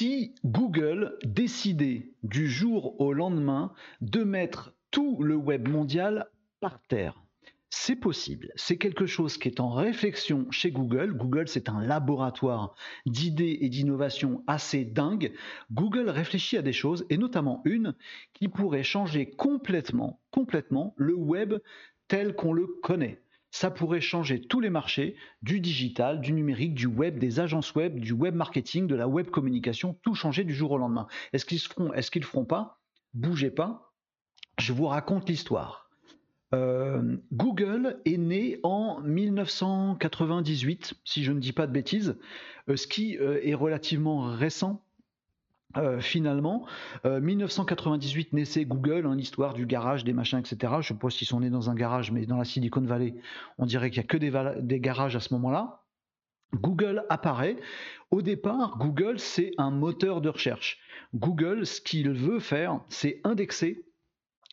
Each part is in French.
si Google décidait du jour au lendemain de mettre tout le web mondial par terre. C'est possible. C'est quelque chose qui est en réflexion chez Google. Google, c'est un laboratoire d'idées et d'innovation assez dingue. Google réfléchit à des choses, et notamment une qui pourrait changer complètement, complètement le web tel qu'on le connaît. Ça pourrait changer tous les marchés, du digital, du numérique, du web, des agences web, du web marketing, de la web communication, tout changer du jour au lendemain. Est-ce qu'ils feront Est-ce qu'ils le feront pas? Bougez pas. Je vous raconte l'histoire. Euh, Google est né en 1998, si je ne dis pas de bêtises, euh, ce qui euh, est relativement récent. Finalement, 1998 naissait Google, hein, l'histoire du garage, des machins, etc. Je suppose qu'ils sont nés dans un garage, mais dans la Silicon Valley, on dirait qu'il n'y a que des garages à ce moment-là. Google apparaît. Au départ, Google, c'est un moteur de recherche. Google, ce qu'il veut faire, c'est indexer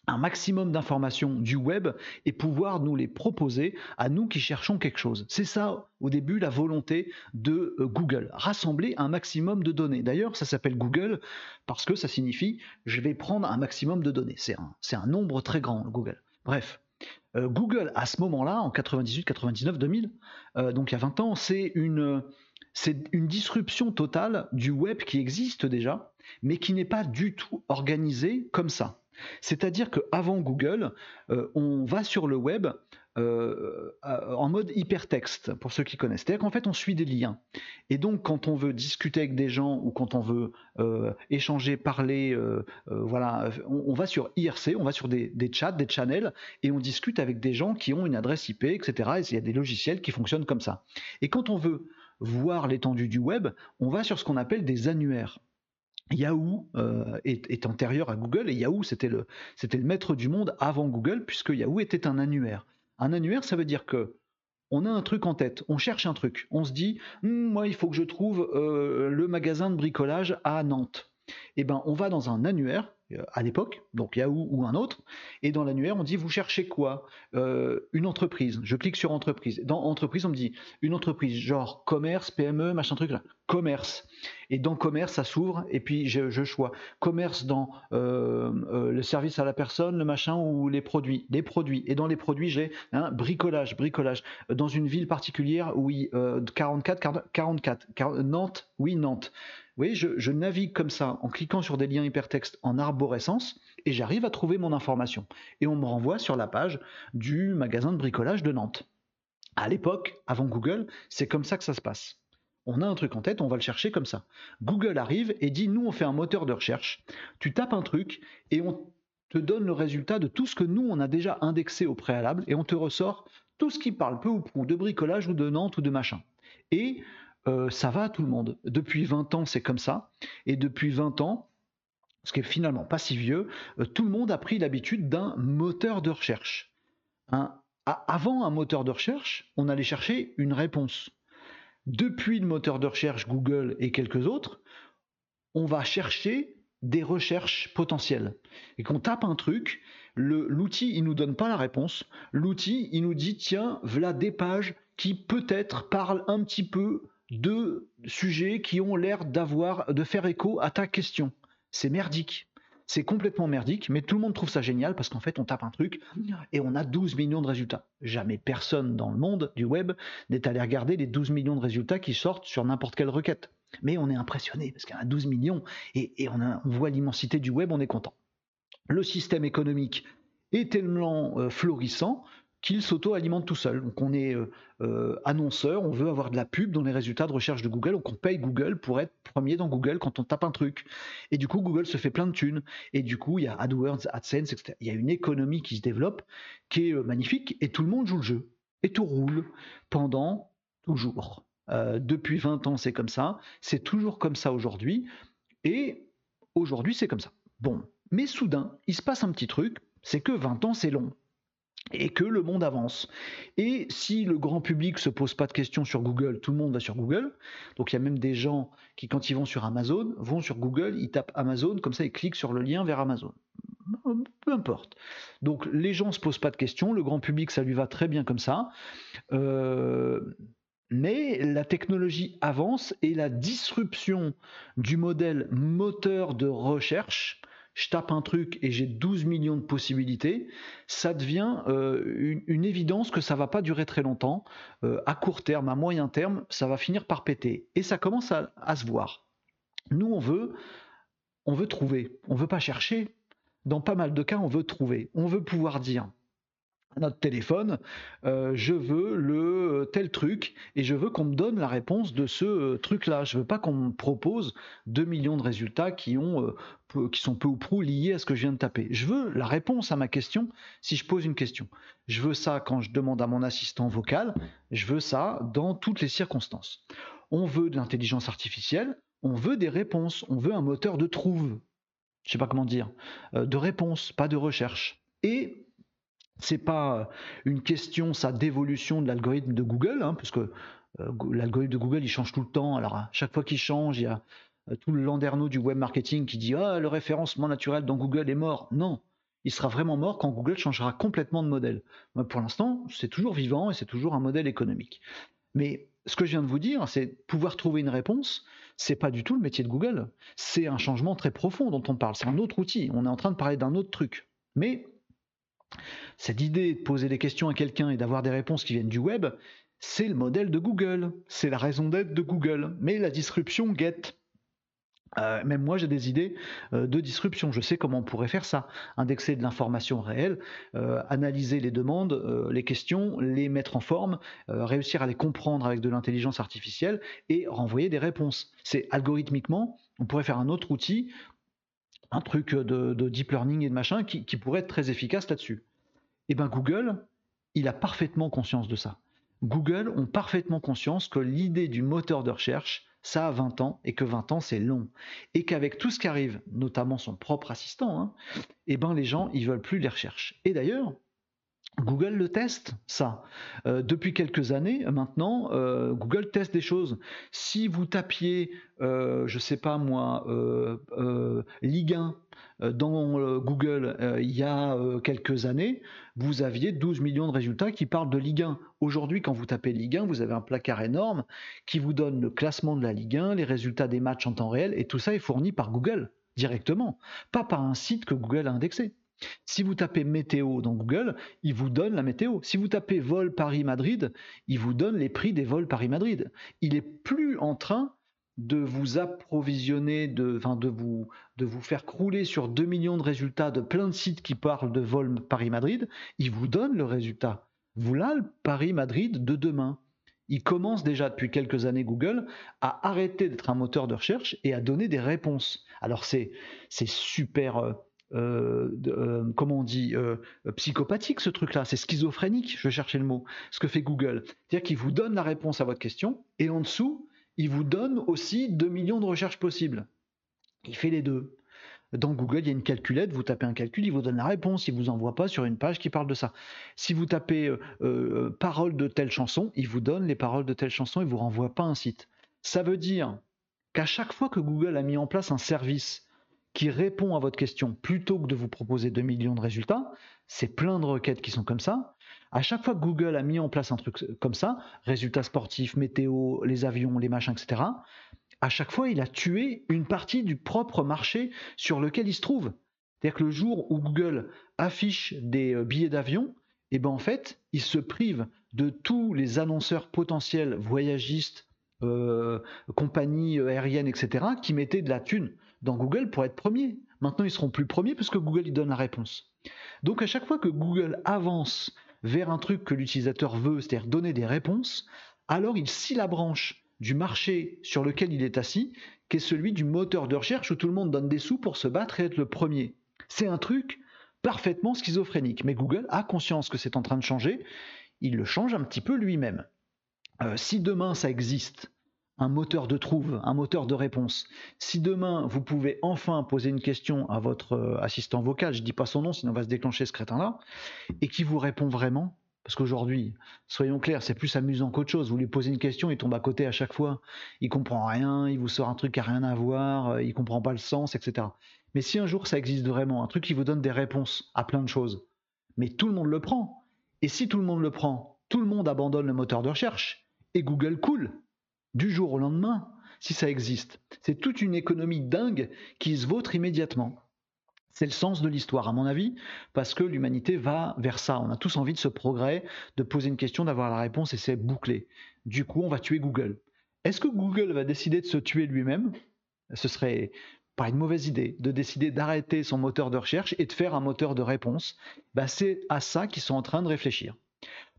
un maximum d'informations du web et pouvoir nous les proposer à nous qui cherchons quelque chose. C'est ça, au début, la volonté de euh, Google, rassembler un maximum de données. D'ailleurs, ça s'appelle Google parce que ça signifie je vais prendre un maximum de données. C'est un, un nombre très grand, Google. Bref. Euh, Google, à ce moment-là, en 98, 99, 2000, donc il y a 20 ans, c'est une, c'est une disruption totale du web qui existe déjà, mais qui n'est pas du tout organisé comme ça. C'est-à-dire qu'avant Google, euh, on va sur le web euh, en mode hypertexte, pour ceux qui connaissent. C'est-à-dire qu'en fait, on suit des liens. Et donc, quand on veut discuter avec des gens ou quand on veut euh, échanger, parler, voilà, on, va sur IRC, on va sur des, des, chats, des channels, et on discute avec des gens qui ont une adresse IP, etc. Et il y a des logiciels qui fonctionnent comme ça. Et quand on veut voir l'étendue du web, on va sur ce qu'on appelle des annuaires. Yahoo euh, est, antérieur à Google et Yahoo c'était le, maître du monde avant Google puisque Yahoo était un annuaire. Un annuaire ça veut dire que on a un truc en tête, on cherche un truc, on se dit hm, moi il faut que je trouve euh, le magasin de bricolage à Nantes. Eh ben on va dans un annuaire euh, à l'époque, donc Yahoo ou un autre, et dans l'annuaire, on dit vous cherchez quoi? Euh, Une entreprise. Je clique sur entreprise. Dans entreprise, on me dit une entreprise, genre commerce, PME, machin truc là. Commerce. Et dans commerce, ça s'ouvre, et puis je, choisis commerce dans euh, le service à la personne, le machin ou les produits. Les produits. Et dans les produits, j'ai hein, bricolage, bricolage. Dans une ville particulière, oui, 44, 44, Nantes, oui, Nantes. Je, je navigue comme ça en cliquant sur des liens hypertextes en arborescence et j'arrive à trouver mon information. Et on me renvoie sur la page du magasin de bricolage de Nantes. À l'époque, avant Google, c'est comme ça que ça se passe. On a un truc en tête, on va le chercher comme ça. Google arrive et dit nous on fait un moteur de recherche. Tu tapes un truc et on te donne le résultat de tout ce que nous on a déjà indexé au préalable et on te ressort tout ce qui parle peu ou prou de bricolage ou de Nantes ou de machin. Et euh, ça va à tout le monde. Depuis 20 ans, c'est comme ça. Et depuis 20 ans, ce qui est finalement pas si vieux, euh, tout le monde a pris l'habitude d'un moteur de recherche. avant un moteur de recherche, on allait chercher une réponse. Depuis le moteur de recherche Google et quelques autres, on va chercher des recherches potentielles. Et qu'on tape un truc, l'outil, il nous donne pas la réponse. L'outil, il nous dit, tiens, voilà des pages qui peut-être parlent un petit peu deux sujets qui ont l'air d'avoir de faire écho à ta question. C'est merdique. C'est complètement merdique, mais tout le monde trouve ça génial parce qu'en fait, on tape un truc et on a 12 millions de résultats. Jamais personne dans le monde du web n'est allé regarder les 12 millions de résultats qui sortent sur n'importe quelle requête. Mais on est impressionné parce qu'il y en a 12 millions et, on, voit l'immensité du web, on est content. Le système économique est tellement euh, florissant qu'il s'auto-alimente tout seul. Donc on est euh, euh, annonceur, on veut avoir de la pub dans les résultats de recherche de Google, donc on paye Google pour être premier dans Google quand on tape un truc. Et du coup, Google se fait plein de thunes. Et du coup, il y a AdWords, AdSense, etc. Il y a une économie qui se développe, qui est euh, magnifique, et tout le monde joue le jeu. Et tout roule pendant toujours. depuis 20 ans, c'est comme ça. C'est toujours comme ça aujourd'hui. Et aujourd'hui, c'est comme ça. Bon. Mais soudain, il se passe un petit truc, c'est que 20 ans, c'est long et que le monde avance. Et si le grand public se pose pas de questions sur Google, tout le monde va sur Google. Donc il y a même des gens qui, quand ils vont sur Amazon, vont sur Google, ils tapent Amazon, comme ça ils cliquent sur le lien vers Amazon. Peu importe. Donc les gens se posent pas de questions, le grand public ça lui va très bien comme ça. Euh, Mais la technologie avance et la disruption du modèle moteur de recherche, je tape un truc et j'ai 12 millions de possibilités, ça devient euh, une, évidence que ça va pas durer très longtemps. Euh, à court terme, à moyen terme, ça va finir par péter. Et ça commence à, à se voir. Nous, on veut, on veut trouver, on veut pas chercher. Dans pas mal de cas, on veut trouver. On veut pouvoir dire, notre téléphone, euh, je veux le euh, tel truc et je veux qu'on me donne la réponse de ce euh, truc-là. Je veux pas qu'on me propose 2 millions de résultats qui, ont, qui sont peu ou prou liés à ce que je viens de taper. Je veux la réponse à ma question si je pose une question. Je veux ça quand je demande à mon assistant vocal, je veux ça dans toutes les circonstances. On veut de l'intelligence artificielle, on veut des réponses, on veut un moteur de trouve. Je sais pas comment dire, de réponse, pas de recherche. Et c'est pas une question, d'évolution de l'algorithme de Google, hein, parce que euh, l'algorithme de Google, il change tout le temps. Alors, à chaque fois qu'il change, il y a euh, tout le landerneau du web marketing qui dit Ah, le référencement naturel dans Google est mort. Non, il sera vraiment mort quand Google changera complètement de modèle. pour l'instant, c'est toujours vivant et c'est toujours un modèle économique. Mais ce que je viens de vous dire, c'est pouvoir trouver une réponse. C'est pas du tout le métier de Google. C'est un changement très profond dont on parle. C'est un autre outil. On est en train de parler d'un autre truc. Mais cette idée de poser des questions à quelqu'un et d'avoir des réponses qui viennent du web, c'est le modèle de Google, c'est la raison d'être de Google. Mais la disruption guette. Euh, même moi, j'ai des idées euh, de disruption. Je sais comment on pourrait faire ça. Indexer de l'information réelle, euh, analyser les demandes, les questions, les mettre en forme, réussir à les comprendre avec de l'intelligence artificielle et renvoyer des réponses. C'est algorithmiquement, on pourrait faire un autre outil un truc de, deep learning et de machin qui, pourrait être très efficace là-dessus. Et eh bien Google, il a parfaitement conscience de ça. Google ont parfaitement conscience que l'idée du moteur de recherche, ça a 20 ans et que 20 ans c'est long. Et qu'avec tout ce qui arrive, notamment son propre assistant, hein, eh ben les gens ils veulent plus les recherches. Et d'ailleurs, Google le teste, ça. Euh, depuis quelques années maintenant, euh, Google teste des choses. Si vous tapiez, euh, je ne sais pas moi, Ligue 1 dans Google il y a quelques années, vous aviez 12 millions de résultats qui parlent de Ligue 1. Aujourd'hui, quand vous tapez Ligue 1, vous avez un placard énorme qui vous donne le classement de la Ligue 1, les résultats des matchs en temps réel, et tout ça est fourni par Google directement, pas par un site que Google a indexé. Si vous tapez météo dans Google, il vous donne la météo. Si vous tapez vol Paris-Madrid, il vous donne les prix des vols Paris-Madrid. Il est plus en train de vous approvisionner, de, de, vous, de vous faire crouler sur 2 millions de résultats de plein de sites qui parlent de vol Paris-Madrid. Il vous donne le résultat. Vous là, le Paris-Madrid de demain. Il commence déjà depuis quelques années, Google, à arrêter d'être un moteur de recherche et à donner des réponses. Alors c'est super euh, euh, comment on dit, euh, psychopathique ce truc-là, c'est schizophrénique, je cherchais le mot, ce que fait Google. C'est-à-dire qu'il vous donne la réponse à votre question, et en dessous, il vous donne aussi 2 millions de recherches possibles. Il fait les deux. Dans Google, il y a une calculette, vous tapez un calcul, il vous donne la réponse, il ne vous envoie pas sur une page qui parle de ça. Si vous tapez paroles de telle chanson, il vous donne les paroles de telle chanson, il ne vous renvoie pas un site. Ça veut dire qu'à chaque fois que Google a mis en place un service qui répond à votre question plutôt que de vous proposer 2 millions de résultats. C'est plein de requêtes qui sont comme ça. À chaque fois que Google a mis en place un truc comme ça, résultats sportifs, météo, les avions, les machins, etc., à chaque fois, il a tué une partie du propre marché sur lequel il se trouve. C'est-à-dire que le jour où Google affiche des euh, billets d'avion, et eh ben en fait, il se prive de tous les annonceurs potentiels voyagistes, euh, compagnies aériennes, etc., qui mettaient de la thune dans Google pour être premier. Maintenant, ils seront plus premiers puisque Google il donne la réponse. Donc à chaque fois que Google avance vers un truc que l'utilisateur veut, c'est-à-dire donner des réponses, alors il scie la branche du marché sur lequel il est assis, qui est celui du moteur de recherche où tout le monde donne des sous pour se battre et être le premier. C'est un truc parfaitement schizophrénique, mais Google a conscience que c'est en train de changer, il le change un petit peu lui-même. Euh, si demain ça existe, un moteur de trouve, un moteur de réponse. Si demain vous pouvez enfin poser une question à votre euh, assistant vocal, je ne dis pas son nom, sinon on va se déclencher ce crétin-là, et qui vous répond vraiment, parce qu'aujourd'hui, soyons clairs, c'est plus amusant qu'autre chose. Vous lui posez une question, il tombe à côté à chaque fois, il comprend rien, il vous sort un truc qui n'a rien à voir, euh, il comprend pas le sens, etc. Mais si un jour ça existe vraiment, un truc qui vous donne des réponses à plein de choses, mais tout le monde le prend. Et si tout le monde le prend, tout le monde abandonne le moteur de recherche et Google coule du jour au lendemain si ça existe. C'est toute une économie dingue qui se vautre immédiatement. C'est le sens de l'histoire, à mon avis, parce que l'humanité va vers ça. On a tous envie de ce progrès, de poser une question, d'avoir la réponse et c'est bouclé. Du coup, on va tuer Google. Est-ce que Google va décider de se tuer lui-même? Ce serait pas une mauvaise idée de décider d'arrêter son moteur de recherche et de faire un moteur de réponse. Bah, c'est à ça qu'ils sont en train de réfléchir.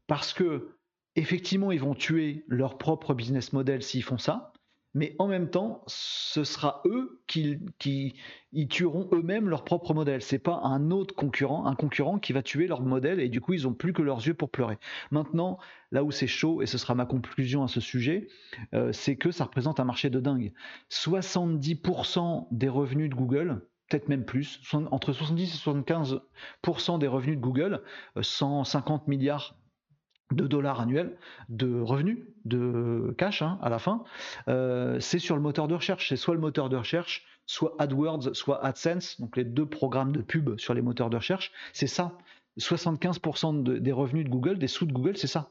Parce que effectivement, ils vont tuer leur propre business model s'ils font ça mais en même temps, ce sera eux qui, ils tueront eux-mêmes leur propre modèle. C'est pas un autre concurrent, un concurrent qui va tuer leur modèle et du coup ils ont plus que leurs yeux pour pleurer. Maintenant, là où c'est chaud et ce sera ma conclusion à ce sujet, euh, c'est que ça représente un marché de dingue. 70% des revenus de Google, peut-être même plus, entre 70 et 75% des revenus de Google, 150 euh, milliards de dollars annuels de revenus, de cash hein, à la fin, euh, c'est sur le moteur de recherche. C'est soit le moteur de recherche, soit AdWords, soit AdSense, donc les deux programmes de pub sur les moteurs de recherche. C'est ça. 75% des revenus de Google, des sous de Google, c'est ça.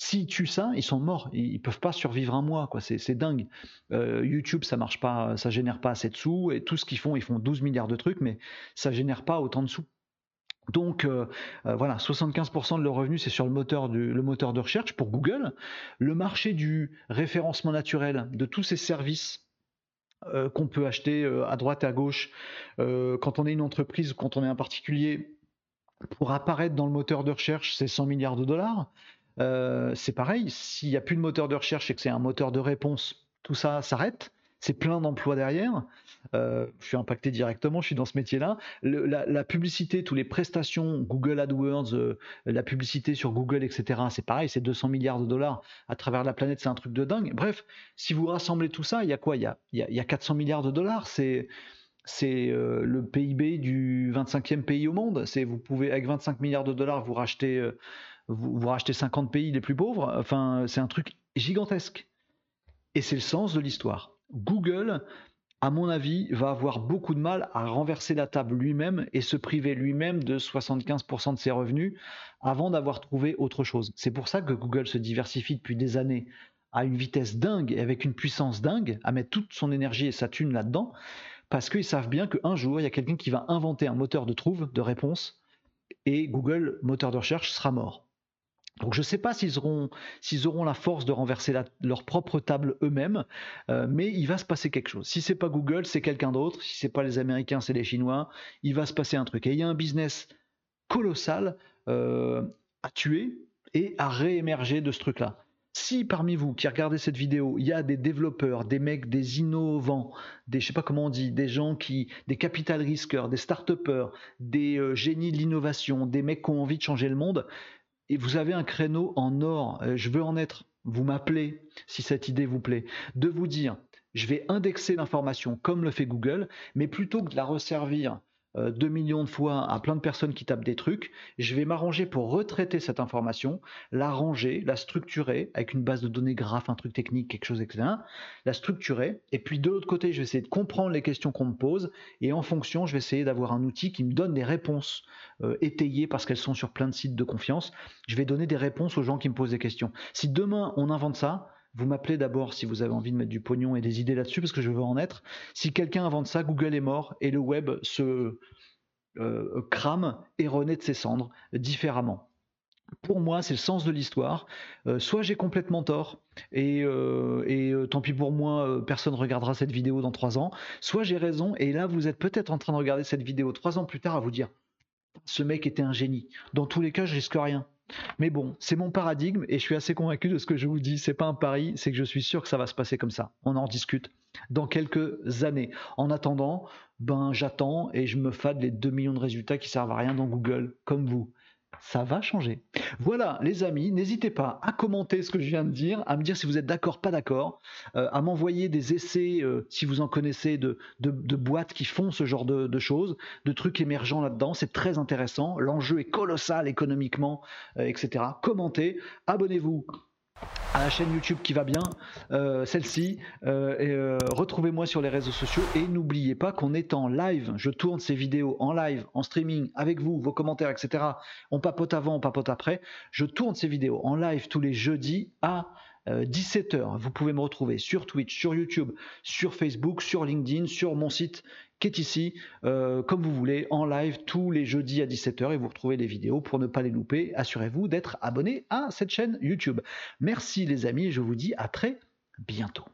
S'ils tuent ça, ils sont morts. Ils, peuvent pas survivre un mois. Quoi. C'est, dingue. Euh, YouTube, ça marche pas, ça génère pas assez de sous. Et tout ce qu'ils font, ils font 12 milliards de trucs, mais ça génère pas autant de sous. Donc euh, euh, voilà, 75% de leurs revenus, c'est sur le moteur, de recherche pour Google. Le marché du référencement naturel, de tous ces services euh, qu'on peut acheter à droite à gauche quand on est une entreprise, quand on est un particulier, pour apparaître dans le moteur de recherche, c'est 100 milliards de dollars. c'est pareil, s'il n'y a plus de moteur de recherche et que c'est un moteur de réponse, tout ça s'arrête c'est plein d'emplois derrière. Euh, je suis impacté directement, je suis dans ce métier-là. La, publicité, toutes les prestations, Google AdWords, euh, la publicité sur Google, etc., c'est pareil, c'est 200 milliards de dollars à travers la planète, c'est un truc de dingue. Bref, si vous rassemblez tout ça, il y a quoi? Il y a, 400 milliards de dollars, c'est euh, le PIB du 25e pays au monde. C'est vous pouvez avec 25 milliards de dollars vous racheter vous, vous rachetez 50 pays les plus pauvres. Enfin, c'est un truc gigantesque. Et c'est le sens de l'histoire. Google, à mon avis, va avoir beaucoup de mal à renverser la table lui-même et se priver lui-même de 75% de ses revenus avant d'avoir trouvé autre chose. C'est pour ça que Google se diversifie depuis des années à une vitesse dingue et avec une puissance dingue, à mettre toute son énergie et sa thune là-dedans, parce qu'ils savent bien qu'un jour, il y a quelqu'un qui va inventer un moteur de trouve, de réponse, et Google, moteur de recherche, sera mort. Donc je ne sais pas s'ils auront, s'ils auront la force de renverser leur propre table eux-mêmes, euh, mais il va se passer quelque chose. Si c'est pas Google, c'est quelqu'un d'autre. Si c'est pas les Américains, c'est les Chinois. Il va se passer un truc. Et il y a un business colossal euh, à tuer et à réémerger de ce truc-là. Si parmi vous qui regardez cette vidéo, il y a des développeurs, des mecs, des innovants, des je sais pas comment on dit, des gens qui, des capital risqueurs, des start-upers, des euh, génies de l'innovation, des mecs qui ont envie de changer le monde, et vous avez un créneau en or, euh, je veux en être, vous m'appelez si cette idée vous plaît, de vous dire, je vais indexer l'information comme le fait Google, mais plutôt que de la resservir 2 euh, millions de fois à plein de personnes qui tapent des trucs, je vais m'arranger pour retraiter cette information, la ranger, la structurer avec une base de données graphe, un truc technique, quelque chose, etc. La structurer, et puis de l'autre côté, je vais essayer de comprendre les questions qu'on me pose, et en fonction, je vais essayer d'avoir un outil qui me donne des réponses euh, étayées parce qu'elles sont sur plein de sites de confiance. Je vais donner des réponses aux gens qui me posent des questions. Si demain on invente ça, vous m'appelez d'abord si vous avez envie de mettre du pognon et des idées là-dessus, parce que je veux en être. Si quelqu'un invente ça, Google est mort et le web se euh, crame et renaît de ses cendres différemment. Pour moi, c'est le sens de l'histoire. Euh, soit j'ai complètement tort et, euh, tant pis pour moi, personne ne regardera cette vidéo dans trois ans. Soit j'ai raison et là, vous êtes peut-être en train de regarder cette vidéo trois ans plus tard à vous dire ce mec était un génie. Dans tous les cas, je risque rien. Mais bon, c'est mon paradigme et je suis assez convaincu de ce que je vous dis. C'est pas un pari, c'est que je suis sûr que ça va se passer comme ça. On en discute dans quelques années. En attendant, ben j'attends et je me fade les 2 millions de résultats qui servent à rien dans Google, comme vous ça va changer. Voilà, les amis, n'hésitez pas à commenter ce que je viens de dire, à me dire si vous êtes d'accord, pas d'accord, euh, à m'envoyer des essais, euh, si vous en connaissez, de, boîtes qui font ce genre de, choses, de trucs émergents là-dedans. C'est très intéressant. L'enjeu est colossal économiquement, euh, etc. Commentez, abonnez-vous à la chaîne YouTube qui va bien, euh, celle-ci. Euh, euh, retrouvez-moi sur les réseaux sociaux et n'oubliez pas qu'on est en live. Je tourne ces vidéos en live, en streaming, avec vous, vos commentaires, etc. On papote avant, on papote après. Je tourne ces vidéos en live tous les jeudis à 17h. Vous pouvez me retrouver sur Twitch, sur YouTube, sur Facebook, sur LinkedIn, sur mon site qui est ici, comme vous voulez, en live tous les jeudis à 17h et vous retrouvez les vidéos pour ne pas les louper. Assurez-vous d'être abonné à cette chaîne YouTube. Merci les amis et je vous dis à très bientôt.